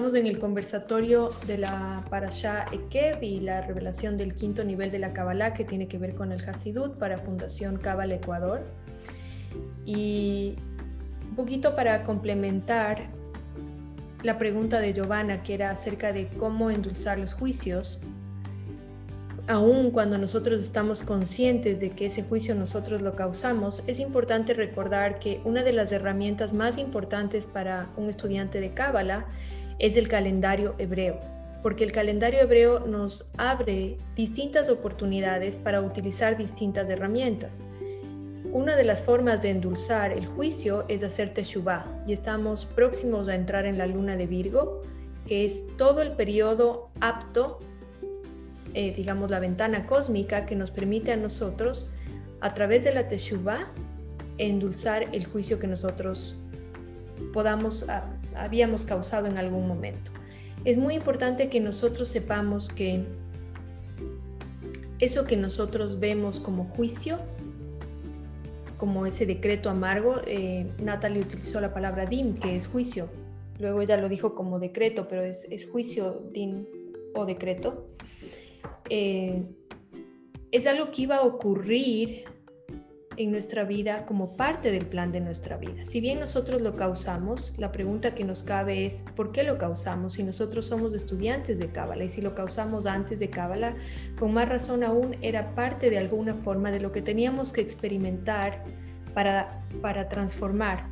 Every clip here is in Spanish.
Estamos en el conversatorio de la Parashá Ekev y la revelación del quinto nivel de la Kabbalah que tiene que ver con el Hasidut para Fundación Kabbalah Ecuador. Y un poquito para complementar la pregunta de Giovanna, que era acerca de cómo endulzar los juicios, aun cuando nosotros estamos conscientes de que ese juicio nosotros lo causamos, es importante recordar que una de las herramientas más importantes para un estudiante de Cábala es el calendario hebreo, porque el calendario hebreo nos abre distintas oportunidades para utilizar distintas herramientas. Una de las formas de endulzar el juicio es hacer teshuvah y estamos próximos a entrar en la luna de Virgo, que es todo el periodo apto eh, digamos, la ventana cósmica que nos permite a nosotros, a través de la Teshuvah, endulzar el juicio que nosotros podamos, ah, habíamos causado en algún momento. Es muy importante que nosotros sepamos que eso que nosotros vemos como juicio, como ese decreto amargo, eh, Natalie utilizó la palabra dim, que es juicio. Luego ella lo dijo como decreto, pero es, es juicio, dim o decreto. Eh, es algo que iba a ocurrir en nuestra vida como parte del plan de nuestra vida. Si bien nosotros lo causamos, la pregunta que nos cabe es ¿por qué lo causamos? Si nosotros somos estudiantes de Cábala y si lo causamos antes de Cábala, con más razón aún era parte de alguna forma de lo que teníamos que experimentar para, para transformar,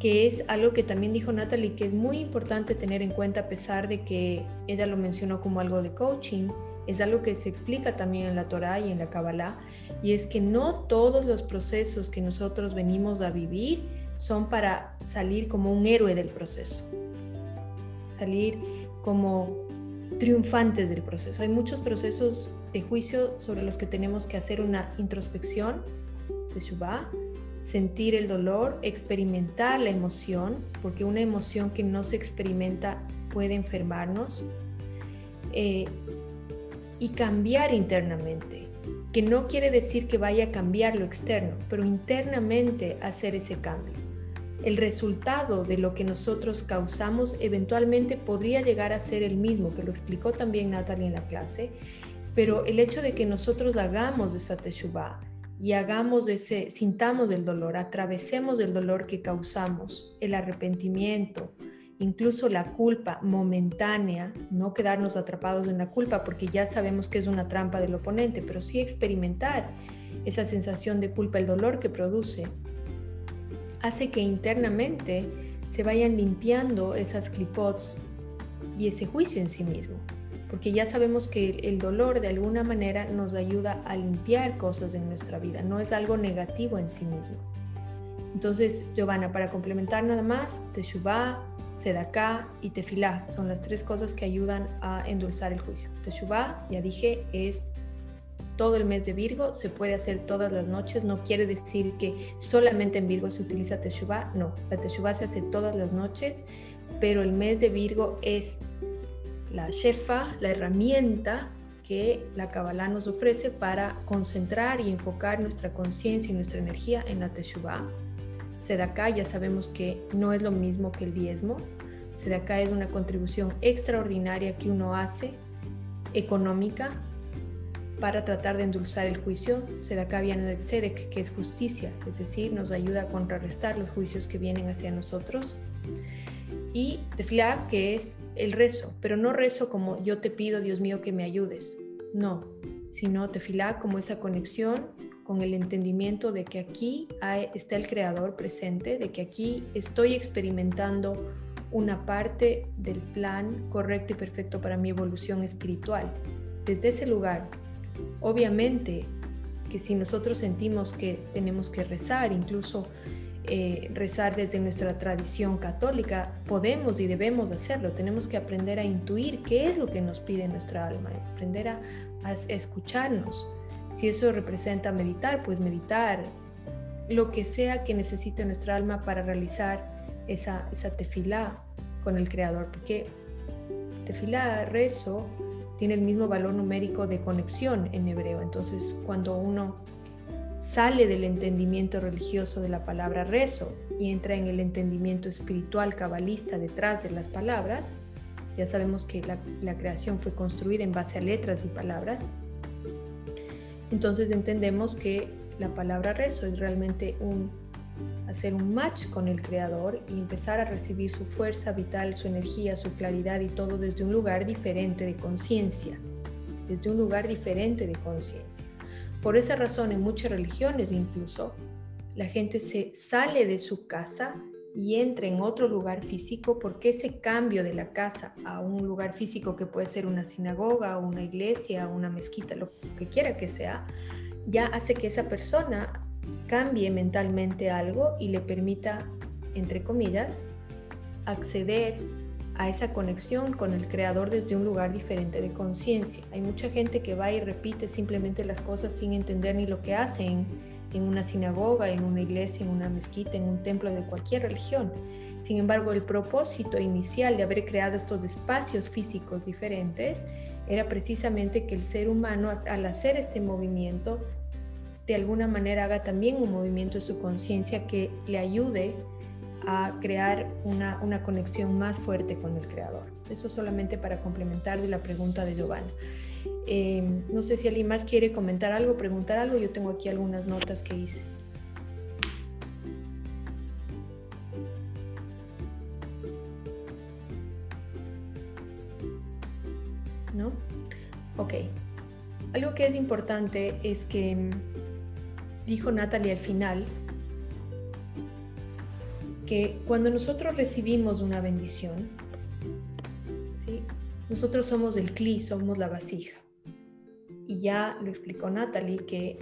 que es algo que también dijo Natalie, que es muy importante tener en cuenta a pesar de que ella lo mencionó como algo de coaching es algo que se explica también en la Torá y en la Kabbalah, y es que no todos los procesos que nosotros venimos a vivir son para salir como un héroe del proceso, salir como triunfantes del proceso. Hay muchos procesos de juicio sobre los que tenemos que hacer una introspección, de Shubá, sentir el dolor, experimentar la emoción, porque una emoción que no se experimenta puede enfermarnos. Eh, y cambiar internamente, que no quiere decir que vaya a cambiar lo externo, pero internamente hacer ese cambio. El resultado de lo que nosotros causamos eventualmente podría llegar a ser el mismo, que lo explicó también Natalie en la clase, pero el hecho de que nosotros hagamos esta teshuva y hagamos ese, sintamos el dolor, atravesemos el dolor que causamos, el arrepentimiento, incluso la culpa momentánea, no quedarnos atrapados en la culpa porque ya sabemos que es una trampa del oponente, pero sí experimentar esa sensación de culpa, el dolor que produce, hace que internamente se vayan limpiando esas clipots y ese juicio en sí mismo, porque ya sabemos que el dolor de alguna manera nos ayuda a limpiar cosas en nuestra vida, no es algo negativo en sí mismo. Entonces, Giovanna, para complementar nada más, Teshuvah, Sedaká y Tefilá son las tres cosas que ayudan a endulzar el juicio. Teshuvá, ya dije, es todo el mes de Virgo, se puede hacer todas las noches, no quiere decir que solamente en Virgo se utiliza Teshuvá, no, la Teshuvá se hace todas las noches, pero el mes de Virgo es la shefa, la herramienta que la Kabbalah nos ofrece para concentrar y enfocar nuestra conciencia y nuestra energía en la Teshuvah Sedaká ya sabemos que no es lo mismo que el diezmo. Sedaká es una contribución extraordinaria que uno hace, económica, para tratar de endulzar el juicio. Sedaká viene del Sedek, que es justicia, es decir, nos ayuda a contrarrestar los juicios que vienen hacia nosotros. Y Tefilá, que es el rezo, pero no rezo como yo te pido, Dios mío, que me ayudes. No, sino Tefilá como esa conexión con el entendimiento de que aquí está el creador presente, de que aquí estoy experimentando una parte del plan correcto y perfecto para mi evolución espiritual. Desde ese lugar, obviamente que si nosotros sentimos que tenemos que rezar, incluso eh, rezar desde nuestra tradición católica, podemos y debemos hacerlo. Tenemos que aprender a intuir qué es lo que nos pide nuestra alma, aprender a escucharnos si eso representa meditar, pues meditar, lo que sea que necesite nuestra alma para realizar esa, esa tefilá con el Creador, porque tefilá, rezo, tiene el mismo valor numérico de conexión en hebreo. Entonces, cuando uno sale del entendimiento religioso de la palabra rezo y entra en el entendimiento espiritual cabalista detrás de las palabras, Ya sabemos que la, la creación fue construida en base a letras y palabras. Entonces entendemos que la palabra rezo es realmente un hacer un match con el creador y empezar a recibir su fuerza vital, su energía, su claridad y todo desde un lugar diferente de conciencia, desde un lugar diferente de conciencia. Por esa razón en muchas religiones incluso la gente se sale de su casa y entra en otro lugar físico porque ese cambio de la casa a un lugar físico que puede ser una sinagoga, una iglesia, una mezquita, lo que quiera que sea, ya hace que esa persona cambie mentalmente algo y le permita, entre comillas, acceder a esa conexión con el creador desde un lugar diferente de conciencia. Hay mucha gente que va y repite simplemente las cosas sin entender ni lo que hacen en una sinagoga, en una iglesia, en una mezquita, en un templo de cualquier religión. Sin embargo, el propósito inicial de haber creado estos espacios físicos diferentes era precisamente que el ser humano, al hacer este movimiento, de alguna manera haga también un movimiento de su conciencia que le ayude a crear una, una, conexión más fuerte con el creador. Eso solamente para complementar de la pregunta de Giovanna. Eh, no sé si alguien más quiere comentar algo, preguntar algo. Yo tengo aquí algunas notas que hice. ¿No? Ok. Algo que es importante es que dijo Natalie al final, que cuando nosotros recibimos una bendición, ¿sí? nosotros somos el cli, somos la vasija. Y ya lo explicó Natalie que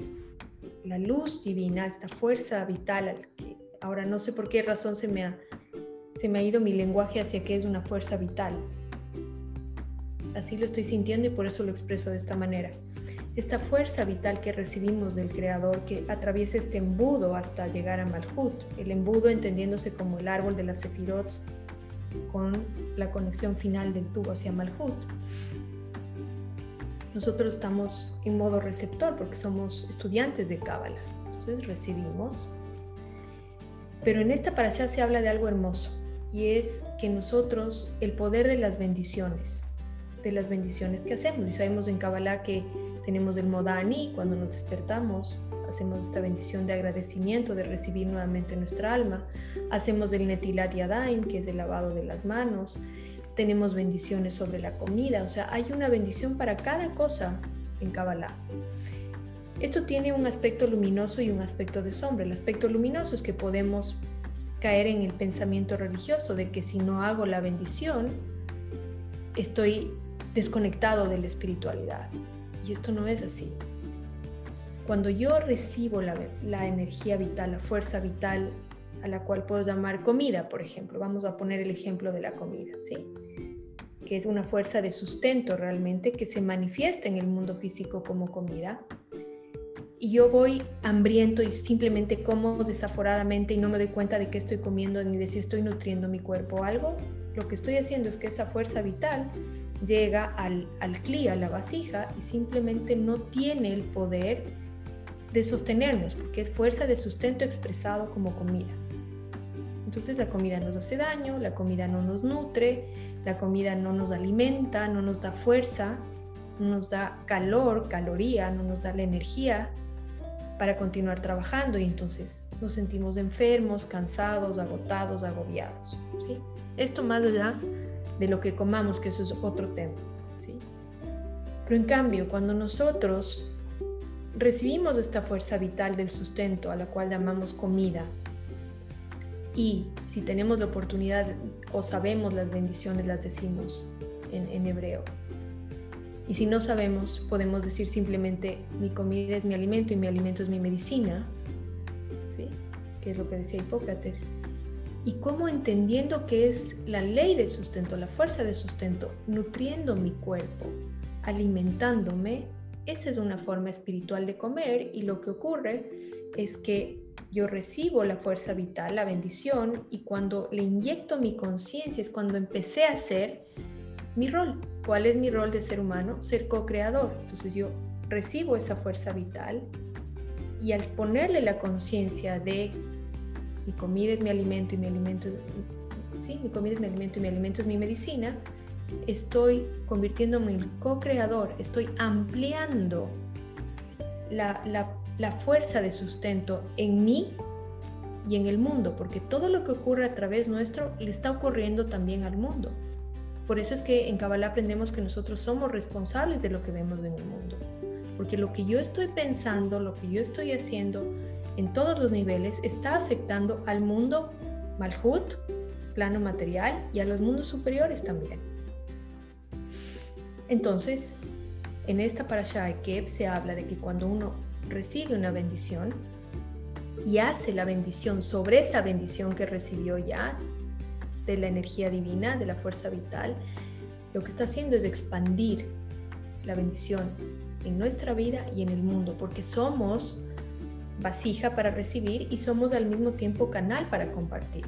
la luz divina, esta fuerza vital, ahora no sé por qué razón se me ha, se me ha ido mi lenguaje hacia que es una fuerza vital. Así lo estoy sintiendo y por eso lo expreso de esta manera esta fuerza vital que recibimos del Creador que atraviesa este embudo hasta llegar a Malhut, el embudo entendiéndose como el árbol de las Sefirot con la conexión final del tubo hacia Malhut. Nosotros estamos en modo receptor porque somos estudiantes de Kabbalah, entonces recibimos. Pero en esta parasha se habla de algo hermoso y es que nosotros, el poder de las bendiciones, de las bendiciones que hacemos, y sabemos en Kabbalah que tenemos el Modani, cuando nos despertamos, hacemos esta bendición de agradecimiento, de recibir nuevamente nuestra alma. Hacemos el Netilat Yadayim, que es el lavado de las manos. Tenemos bendiciones sobre la comida, o sea, hay una bendición para cada cosa en Kabbalah. Esto tiene un aspecto luminoso y un aspecto de sombra. El aspecto luminoso es que podemos caer en el pensamiento religioso de que si no hago la bendición, estoy desconectado de la espiritualidad. Y esto no es así. Cuando yo recibo la, energía vital, la fuerza vital, a la cual puedo llamar comida, por ejemplo, vamos a poner el ejemplo de la comida, ¿sí? que es una fuerza de sustento realmente que se manifiesta en el mundo físico como comida. Y yo voy hambriento y simplemente como desaforadamente y no me doy cuenta de qué estoy comiendo ni de si estoy nutriendo mi cuerpo o algo. Lo que estoy haciendo es que esa fuerza vital llega al, al clí, a la vasija, y simplemente no tiene el poder de sostenernos, porque es fuerza de sustento expresado como comida. Entonces la comida nos hace daño, la comida no nos nutre, la comida no nos alimenta, no nos da fuerza, no nos da calor, caloría, no nos da la energía para continuar trabajando y entonces nos sentimos enfermos, cansados, agotados, agobiados. ¿sí? Esto más allá de lo que comamos, que eso es otro tema. ¿sí? Pero en cambio, cuando nosotros recibimos esta fuerza vital del sustento a la cual llamamos comida, y si tenemos la oportunidad o sabemos las bendiciones, las decimos en, hebreo. Y si no sabemos, podemos decir simplemente, mi comida es mi alimento y mi alimento es mi medicina, ¿sí? que es lo que decía Hipócrates y cómo entendiendo que es la ley de sustento, la fuerza de sustento, nutriendo mi cuerpo, alimentándome, esa es una forma espiritual de comer y lo que ocurre es que yo recibo la fuerza vital, la bendición y cuando le inyecto mi conciencia es cuando empecé a hacer mi rol. ¿Cuál es mi rol de ser humano? Ser co-creador. Entonces yo recibo esa fuerza vital y al ponerle la conciencia de mi comida es mi alimento y mi alimento, sí, mi comida es mi alimento y mi alimento es mi medicina, estoy convirtiéndome en co-creador, estoy ampliando la fuerza de sustento en mí y en el mundo, porque todo lo que ocurre a través nuestro le está ocurriendo también al mundo. Por eso es que en Kabbalah aprendemos que nosotros somos responsables de lo que vemos en el mundo. Porque lo que yo estoy pensando, lo que yo estoy haciendo en todos los niveles está afectando al mundo Malhut, plano material, y a los mundos superiores también. Entonces, en esta parasha de Keb se habla de que cuando uno recibe una bendición y hace la bendición sobre esa bendición que recibió ya, de la energía divina, de la fuerza vital, lo que está haciendo es expandir la bendición en nuestra vida y en el mundo, porque somos vasija para recibir y somos al mismo tiempo canal para compartir.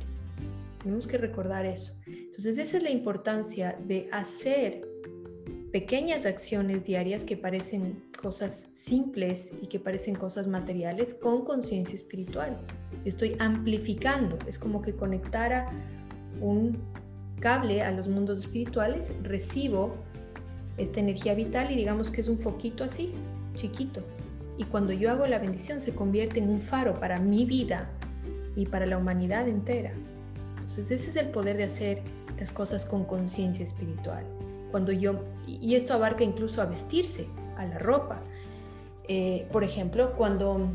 Tenemos que recordar eso. Entonces, esa es la importancia de hacer pequeñas acciones diarias que parecen cosas simples y que parecen cosas materiales con conciencia espiritual. Yo estoy amplificando, es como que conectara un cable a los mundos espirituales, recibo esta energía vital y digamos que es un foquito así, chiquito. Y cuando yo hago la bendición se convierte en un faro para mi vida y para la humanidad entera. Entonces ese es el poder de hacer las cosas con conciencia espiritual. Cuando yo, y esto abarca incluso a vestirse, a la ropa. Eh, por ejemplo, cuando,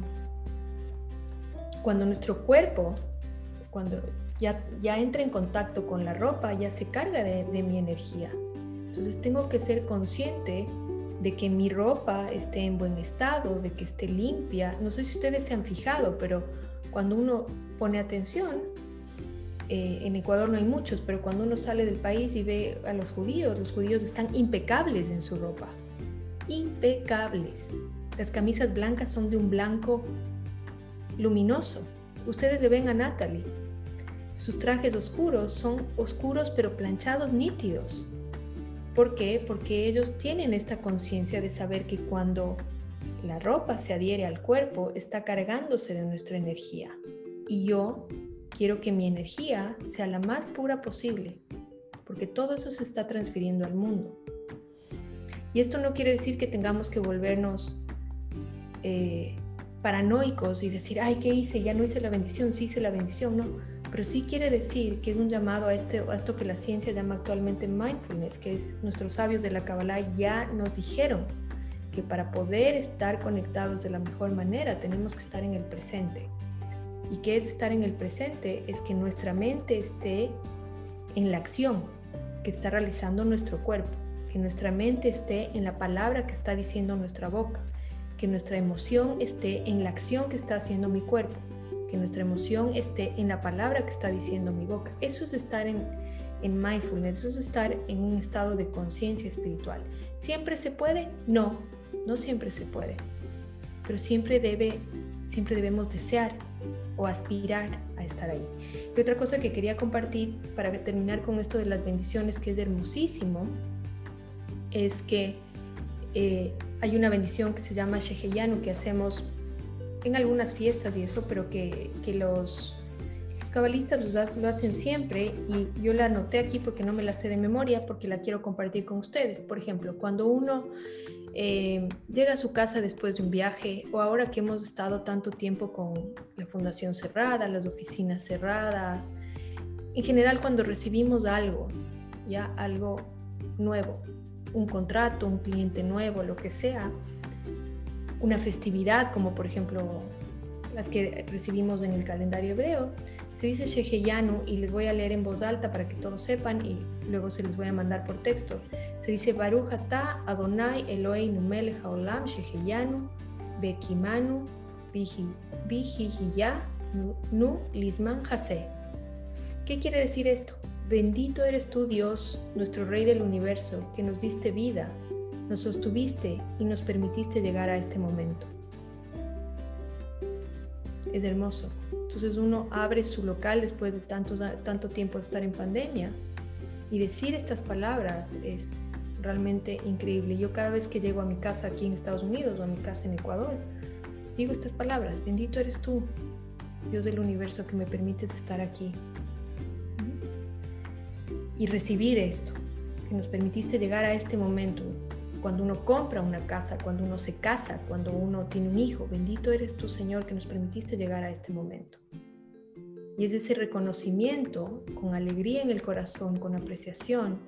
cuando nuestro cuerpo, cuando ya, entra en contacto con la ropa, ya se carga de, mi energía. Entonces tengo que ser consciente de que mi ropa esté en buen estado, de que esté limpia. No sé si ustedes se han fijado, pero cuando uno pone atención, eh, en Ecuador no hay muchos, pero cuando uno sale del país y ve a los judíos, los judíos están impecables en su ropa. Impecables. Las camisas blancas son de un blanco luminoso. Ustedes le ven a Natalie sus trajes oscuros son oscuros pero planchados nítidos. ¿Por qué? Porque ellos tienen esta conciencia de saber que cuando la ropa se adhiere al cuerpo está cargándose de nuestra energía. Y yo quiero que mi energía sea la más pura posible, porque todo eso se está transfiriendo al mundo. Y esto no quiere decir que tengamos que volvernos eh, paranoicos y decir, ay, ¿qué hice? Ya no hice la bendición, sí hice la bendición, no pero sí quiere decir que es un llamado a, este, a esto que la ciencia llama actualmente mindfulness, que es nuestros sabios de la Kabbalah ya nos dijeron que para poder estar conectados de la mejor manera tenemos que estar en el presente. ¿Y qué es estar en el presente? Es que nuestra mente esté en la acción que está realizando nuestro cuerpo, que nuestra mente esté en la palabra que está diciendo nuestra boca, que nuestra emoción esté en la acción que está haciendo mi cuerpo que nuestra emoción esté en la palabra que está diciendo mi boca. Eso es estar en, en mindfulness, eso es estar en un estado de conciencia espiritual. ¿Siempre se puede? No, no siempre se puede. Pero siempre, debe, siempre debemos desear o aspirar a estar ahí. Y otra cosa que quería compartir para terminar con esto de las bendiciones, que es hermosísimo, es que eh, hay una bendición que se llama Sheheyanu que hacemos en algunas fiestas y eso, pero que, que los, los, cabalistas lo, hacen siempre y yo la anoté aquí porque no me la sé de memoria, porque la quiero compartir con ustedes. Por ejemplo, cuando uno eh, llega a su casa después de un viaje o ahora que hemos estado tanto tiempo con la fundación cerrada, las oficinas cerradas, en general cuando recibimos algo, ya algo nuevo, un contrato, un cliente nuevo, lo que sea, una festividad, como por ejemplo las que recibimos en el calendario hebreo, se dice Sheheyanu y les voy a leer en voz alta para que todos sepan y luego se les voy a mandar por texto. Se dice Baruch ata Adonai Eloheinu melech haolam Sheheyanu bekimanu bihihiya nu lisman hase. ¿Qué quiere decir esto? Bendito eres tú Dios, nuestro Rey del universo, que nos diste vida, nos sostuviste y nos permitiste llegar a este momento. Es hermoso. Entonces uno abre su local después de tanto, tanto tiempo de estar en pandemia y decir estas palabras es realmente increíble. Yo cada vez que llego a mi casa aquí en Estados Unidos o a mi casa en Ecuador, digo estas palabras, bendito eres tú, Dios del universo que me permites estar aquí. Y recibir esto, que nos permitiste llegar a este momento. Cuando uno compra una casa, cuando uno se casa, cuando uno tiene un hijo, bendito eres tú, Señor, que nos permitiste llegar a este momento. Y es ese reconocimiento con alegría en el corazón, con apreciación,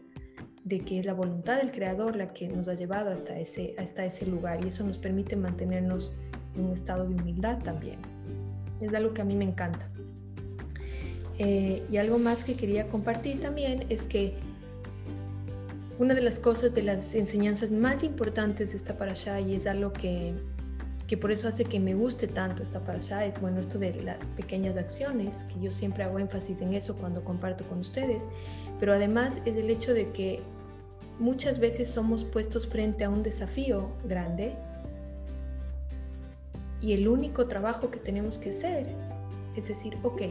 de que es la voluntad del Creador la que nos ha llevado hasta ese, hasta ese lugar y eso nos permite mantenernos en un estado de humildad también. Es algo que a mí me encanta. Eh, y algo más que quería compartir también es que una de las cosas, de las enseñanzas más importantes de esta parasha, y es algo que, que por eso hace que me guste tanto esta parasha, es bueno esto de las pequeñas acciones, que yo siempre hago énfasis en eso cuando comparto con ustedes, pero además es el hecho de que muchas veces somos puestos frente a un desafío grande y el único trabajo que tenemos que hacer es decir, ok,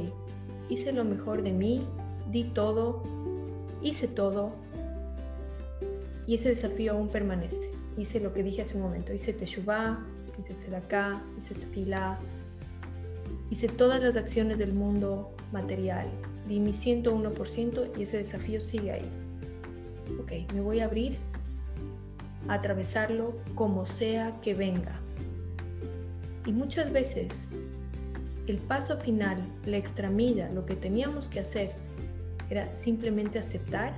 hice lo mejor de mí, di todo, hice todo y ese desafío aún permanece. Hice lo que dije hace un momento, hice teshuvah, hice tzedakah, hice tefilá, hice todas las acciones del mundo material, di mi 101% y ese desafío sigue ahí ok, me voy a abrir a atravesarlo como sea que venga. Y muchas veces el paso final, la extramilla, lo que teníamos que hacer era simplemente aceptar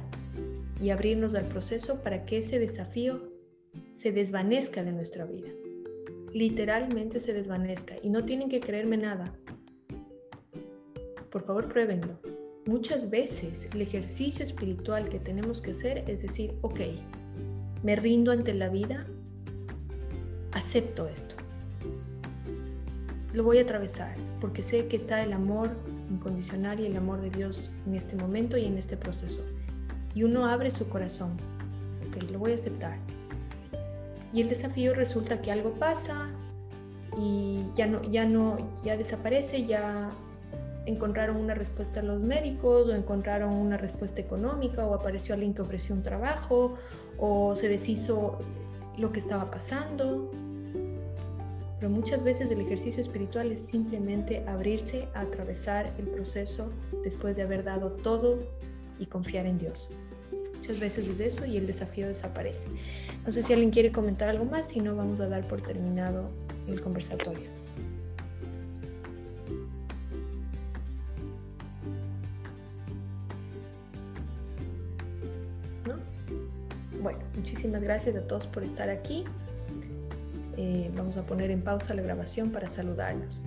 y abrirnos al proceso para que ese desafío se desvanezca de nuestra vida. Literalmente se desvanezca. Y no tienen que creerme nada. Por favor, pruébenlo muchas veces el ejercicio espiritual que tenemos que hacer es decir, ok, me rindo ante la vida, acepto esto, lo voy a atravesar porque sé que está el amor incondicional y el amor de Dios en este momento y en este proceso. Y uno abre su corazón, ok, lo voy a aceptar. Y el desafío resulta que algo pasa y ya no, ya no, ya desaparece, ya encontraron una respuesta a los médicos o encontraron una respuesta económica o apareció alguien que ofreció un trabajo o se deshizo lo que estaba pasando. Pero muchas veces el ejercicio espiritual es simplemente abrirse a atravesar el proceso después de haber dado todo y confiar en Dios. Muchas veces es eso y el desafío desaparece. No sé si alguien quiere comentar algo más, si no vamos a dar por terminado el conversatorio. Bueno, muchísimas gracias a todos por estar aquí. Eh, vamos a poner en pausa la grabación para saludarnos.